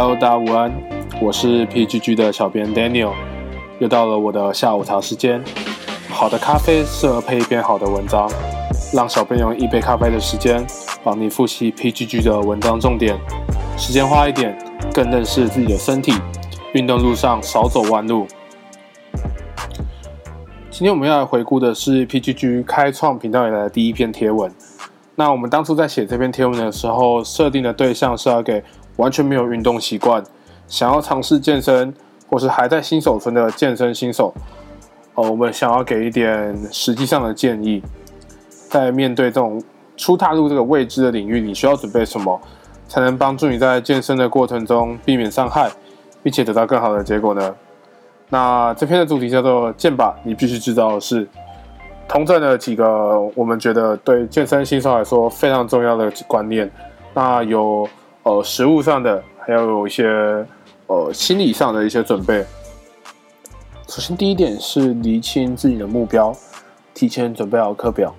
Hello，大家午安，我是 PGG 的小编 Daniel，又到了我的下午茶时间。好的咖啡适合配一篇好的文章，让小编用一杯咖啡的时间帮你复习 PGG 的文章重点，时间花一点，更认识自己的身体，运动路上少走弯路。今天我们要来回顾的是 PGG 开创频道以来的第一篇贴文。那我们当初在写这篇贴文的时候，设定的对象是要给完全没有运动习惯、想要尝试健身或是还在新手村的健身新手。哦，我们想要给一点实际上的建议，在面对这种初踏入这个未知的领域，你需要准备什么，才能帮助你在健身的过程中避免伤害，并且得到更好的结果呢？那这篇的主题叫做“健吧，你必须知道的事”，通证的几个我们觉得对健身新手来说非常重要的观念。那有呃实物上的，还要有一些呃心理上的一些准备。首先第一点是厘清自己的目标，提前准备好课表。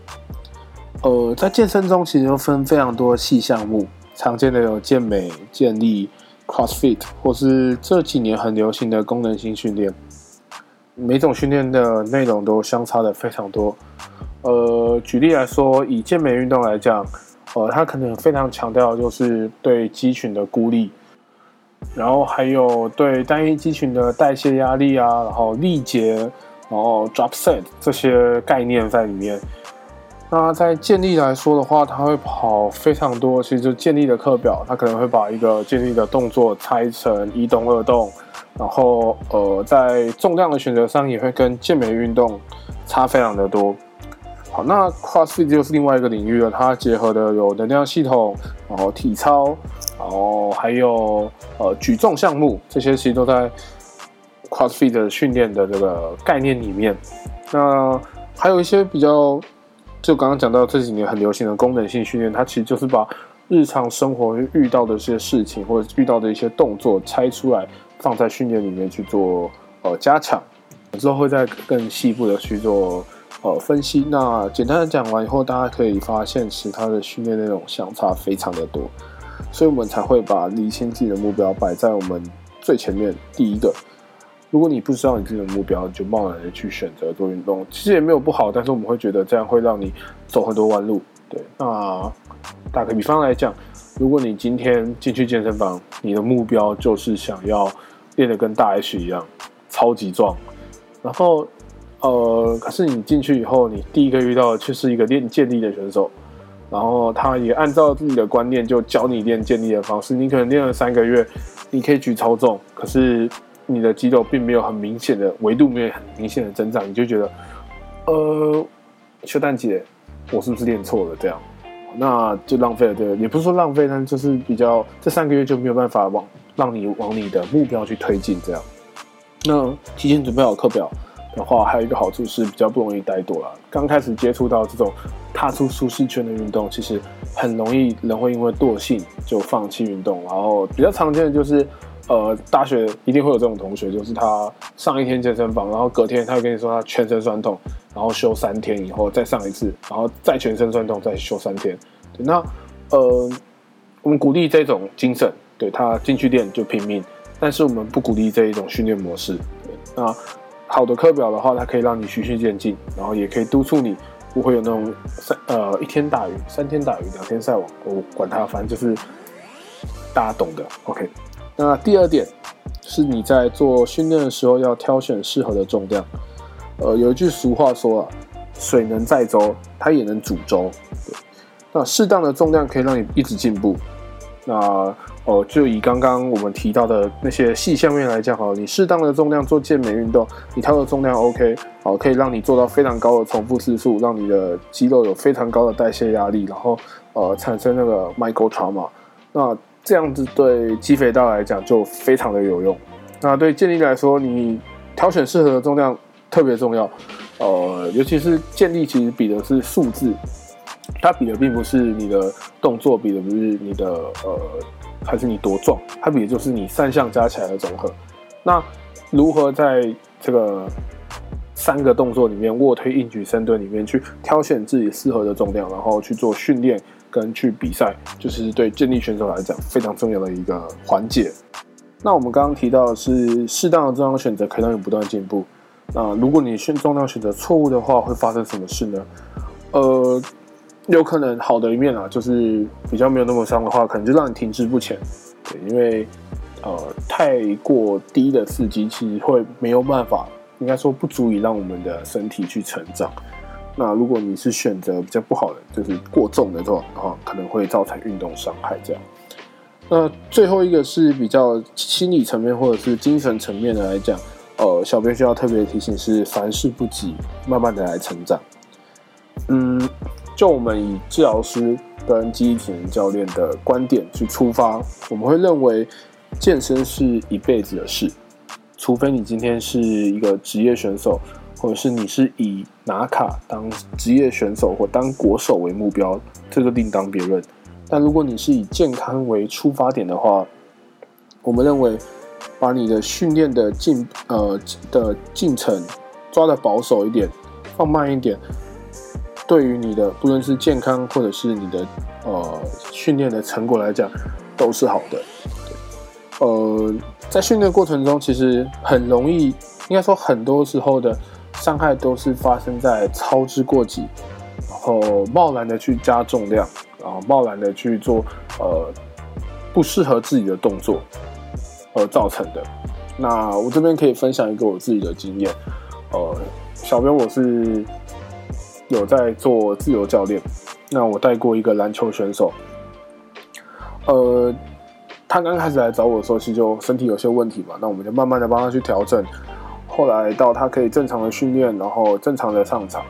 呃，在健身中其实又分非常多细项目，常见的有健美、健力。CrossFit 或是这几年很流行的功能性训练，每种训练的内容都相差的非常多。呃，举例来说，以健美运动来讲，呃，它可能非常强调就是对肌群的孤立，然后还有对单一肌群的代谢压力啊，然后力竭，然后 drop set 这些概念在里面。那在建立来说的话，它会跑非常多。其实就建立的课表，它可能会把一个建立的动作拆成一动、二动，然后呃，在重量的选择上也会跟健美运动差非常的多。好，那 CrossFit 就是另外一个领域了，它结合的有能量系统，然后体操，然后还有呃举重项目，这些其实都在 CrossFit 的训练的这个概念里面。那还有一些比较。就刚刚讲到这几年很流行的功能性训练，它其实就是把日常生活遇到的一些事情或者遇到的一些动作拆出来，放在训练里面去做呃加强，之后会再更细部的去做呃分析。那简单的讲完以后，大家可以发现，其实它的训练内容相差非常的多，所以我们才会把理清自己的目标摆在我们最前面第一个。如果你不知道你自己的目标，你就贸然的去选择做运动，其实也没有不好，但是我们会觉得这样会让你走很多弯路。对，那打个比方来讲，如果你今天进去健身房，你的目标就是想要练得跟大 H 一样超级壮，然后呃，可是你进去以后，你第一个遇到的却是一个练健力的选手，然后他也按照自己的观念就教你练健力的方式，你可能练了三个月，你可以举超重，可是。你的肌肉并没有很明显的维度，没有很明显的增长，你就觉得，呃，邱蛋姐，我是不是练错了？这样，那就浪费了。对，也不是说浪费，但就是比较这三个月就没有办法往让你往你的目标去推进。这样，那提前准备好课表的话，还有一个好处是比较不容易怠惰了。刚开始接触到这种踏出舒适圈的运动，其实很容易人会因为惰性就放弃运动，然后比较常见的就是。呃，大学一定会有这种同学，就是他上一天健身房，然后隔天他会跟你说他全身酸痛，然后休三天以后再上一次，然后再全身酸痛再休三天。那呃，我们鼓励这种精神，对他进去练就拼命，但是我们不鼓励这一种训练模式。那好的课表的话，它可以让你循序渐进，然后也可以督促你不会有那种三呃一天打鱼三天打鱼两天晒网，我管他，反正就是大家懂的。OK。那第二点是你在做训练的时候要挑选适合的重量。呃，有一句俗话说啊，水能载舟，它也能煮粥。对那适当的重量可以让你一直进步。那哦，就以刚刚我们提到的那些细项面来讲，好，你适当的重量做健美运动，你挑的重量 OK，好，可以让你做到非常高的重复次数，让你的肌肉有非常高的代谢压力，然后呃产生那个 micro trauma。那这样子对肌肥大来讲就非常的有用。那对健力来说，你挑选适合的重量特别重要。呃，尤其是健力，其实比的是数字，它比的并不是你的动作，比的不是你的呃，还是你多壮，它比的就是你三项加起来的总和。那如何在这个三个动作里面，卧推、硬举、深蹲里面去挑选自己适合的重量，然后去做训练？跟去比赛，就是对健力选手来讲非常重要的一个环节。那我们刚刚提到的是适当的重量选择可以让你不断进步。那如果你选重量选择错误的话，会发生什么事呢？呃，有可能好的一面啊，就是比较没有那么伤的话，可能就让你停滞不前。对，因为呃太过低的刺激，其实会没有办法，应该说不足以让我们的身体去成长。那如果你是选择比较不好的，就是过重的这种的话，可能会造成运动伤害。这样。那最后一个是比较心理层面或者是精神层面的来讲，呃，小编需要特别提醒是凡事不急，慢慢的来成长。嗯，就我们以治疗师跟记忆体能教练的观点去出发，我们会认为健身是一辈子的事，除非你今天是一个职业选手。或者是你是以拿卡当职业选手或当国手为目标，这个另当别论。但如果你是以健康为出发点的话，我们认为把你的训练的进呃的进程抓的保守一点，放慢一点，对于你的不论是健康或者是你的呃训练的成果来讲，都是好的。呃，在训练过程中，其实很容易，应该说很多时候的。伤害都是发生在操之过急，然后贸然的去加重量，然后贸然的去做呃不适合自己的动作而造成的。那我这边可以分享一个我自己的经验，呃，小编我是有在做自由教练，那我带过一个篮球选手，呃，他刚开始来找我的时候，其实就身体有些问题嘛，那我们就慢慢的帮他去调整。后来到他可以正常的训练，然后正常的上场。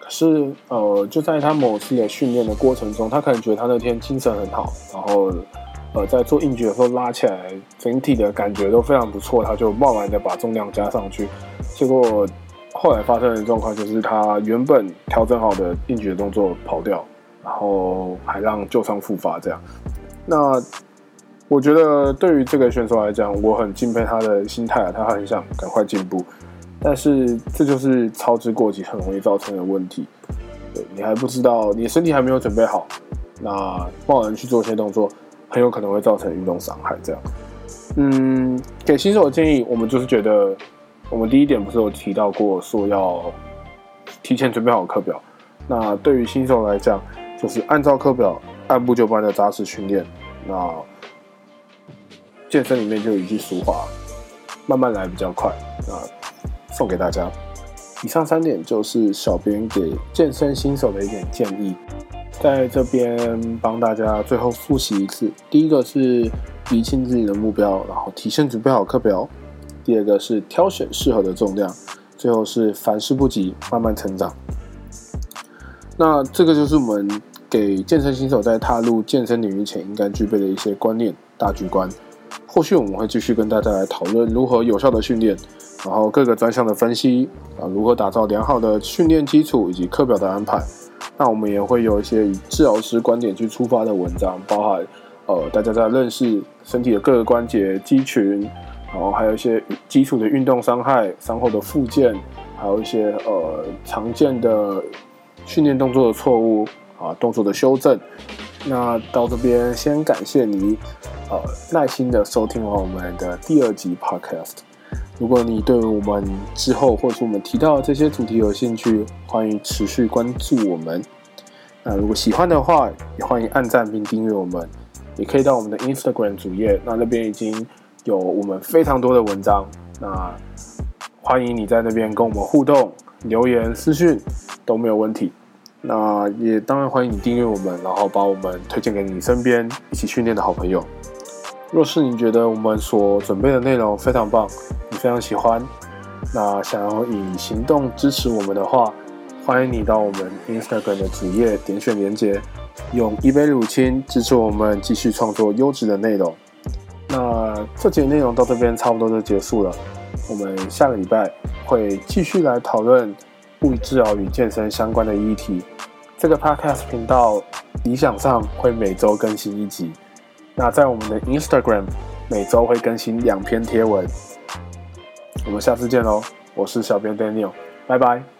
可是，呃，就在他某次的训练的过程中，他可能觉得他那天精神很好，然后，呃，在做硬举的时候拉起来，整体的感觉都非常不错。他就贸然的把重量加上去，结果后来发生的状况就是他原本调整好的应举的动作跑掉，然后还让旧伤复发。这样，那。我觉得对于这个选手来讲，我很敬佩他的心态啊，他很想赶快进步，但是这就是操之过急很容易造成的问题。对你还不知道，你身体还没有准备好，那贸然去做一些动作，很有可能会造成运动伤害。这样，嗯，给新手的建议，我们就是觉得，我们第一点不是有提到过，说要提前准备好课表。那对于新手来讲，就是按照课表按部就班的扎实训练。那健身里面就有一句俗话，慢慢来比较快。那送给大家，以上三点就是小编给健身新手的一点建议，在这边帮大家最后复习一次。第一个是理清自己的目标，然后提前准备好课表；第二个是挑选适合的重量；最后是凡事不急，慢慢成长。那这个就是我们给健身新手在踏入健身领域前应该具备的一些观念、大局观。后续我们会继续跟大家来讨论如何有效的训练，然后各个专项的分析啊，如何打造良好的训练基础以及课表的安排。那我们也会有一些以治疗师观点去出发的文章，包含呃大家在认识身体的各个关节肌群，然后还有一些基础的运动伤害、伤后的复健，还有一些呃常见的训练动作的错误啊动作的修正。那到这边先感谢你。呃，耐心的收听完我们的第二集 Podcast。如果你对我们之后或是我们提到的这些主题有兴趣，欢迎持续关注我们。那如果喜欢的话，也欢迎按赞并订阅我们。也可以到我们的 Instagram 主页，那那边已经有我们非常多的文章。那欢迎你在那边跟我们互动、留言、私讯都没有问题。那也当然欢迎你订阅我们，然后把我们推荐给你身边一起训练的好朋友。若是你觉得我们所准备的内容非常棒，你非常喜欢，那想要以行动支持我们的话，欢迎你到我们 Instagram 的主页点选连接，用一杯乳清支持我们继续创作优质的内容。那这节内容到这边差不多就结束了，我们下个礼拜会继续来讨论物理治疗与健身相关的议题。这个 Podcast 频道理想上会每周更新一集。那在我们的 Instagram 每周会更新两篇贴文，我们下次见喽！我是小编 Daniel，拜拜。